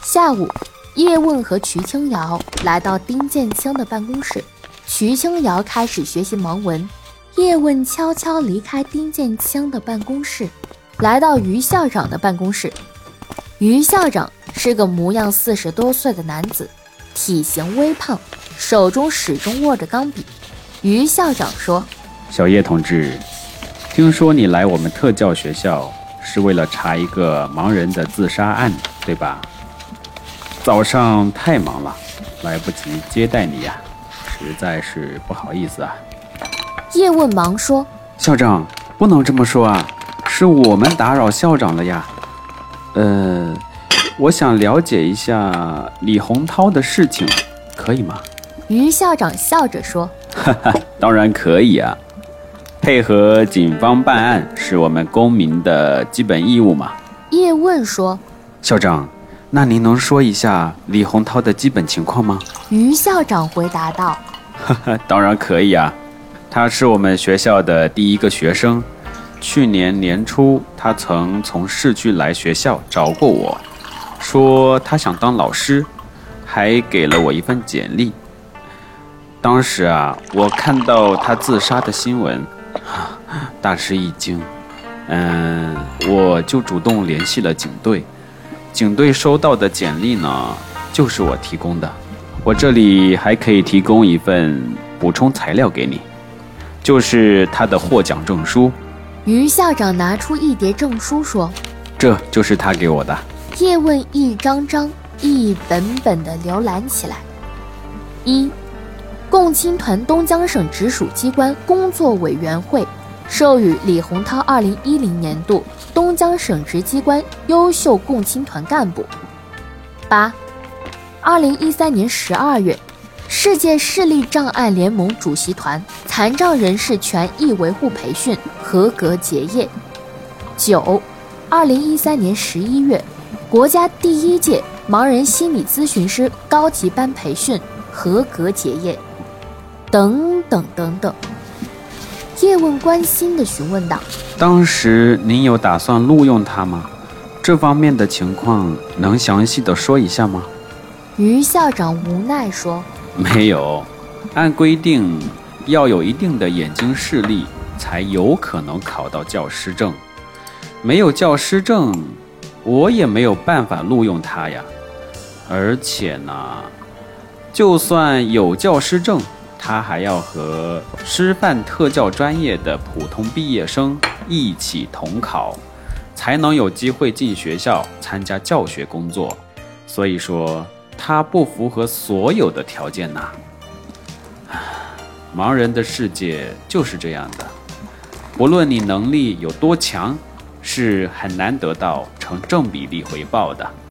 下午，叶问和瞿青瑶来到丁建清的办公室，瞿青瑶开始学习盲文。叶问悄悄离开丁建清的办公室，来到于校长的办公室。于校长是个模样四十多岁的男子，体型微胖，手中始终握着钢笔。于校长说：“小叶同志，听说你来我们特教学校是为了查一个盲人的自杀案，对吧？早上太忙了，来不及接待你呀，实在是不好意思啊。”叶问忙说：“校长，不能这么说啊，是我们打扰校长了呀。呃，我想了解一下李洪涛的事情，可以吗？”于校长笑着说：“哈哈，当然可以啊，配合警方办案是我们公民的基本义务嘛。”叶问说：“校长，那您能说一下李洪涛的基本情况吗？”于校长回答道：“哈哈，当然可以啊。”他是我们学校的第一个学生，去年年初他曾从市区来学校找过我，说他想当老师，还给了我一份简历。当时啊，我看到他自杀的新闻，大吃一惊。嗯，我就主动联系了警队，警队收到的简历呢，就是我提供的。我这里还可以提供一份补充材料给你。就是他的获奖证书。于校长拿出一叠证书说：“这就是他给我的。”叶问一张张、一本本地浏览起来。一，共青团东江省直属机关工作委员会授予李洪涛二零一零年度东江省直机关优秀共青团干部。八，二零一三年十二月。世界视力障碍联盟主席团残障人士权益维护培训合格结业。九，二零一三年十一月，国家第一届盲人心理咨询师高级班培训合格结业。等等等等。叶问关心地询问道：“当时您有打算录用他吗？这方面的情况能详细的说一下吗？”于校长无奈说。没有，按规定要有一定的眼睛视力才有可能考到教师证。没有教师证，我也没有办法录用他呀。而且呢，就算有教师证，他还要和师范特教专业的普通毕业生一起统考，才能有机会进学校参加教学工作。所以说。他不符合所有的条件呐，盲人的世界就是这样的，不论你能力有多强，是很难得到成正比例回报的。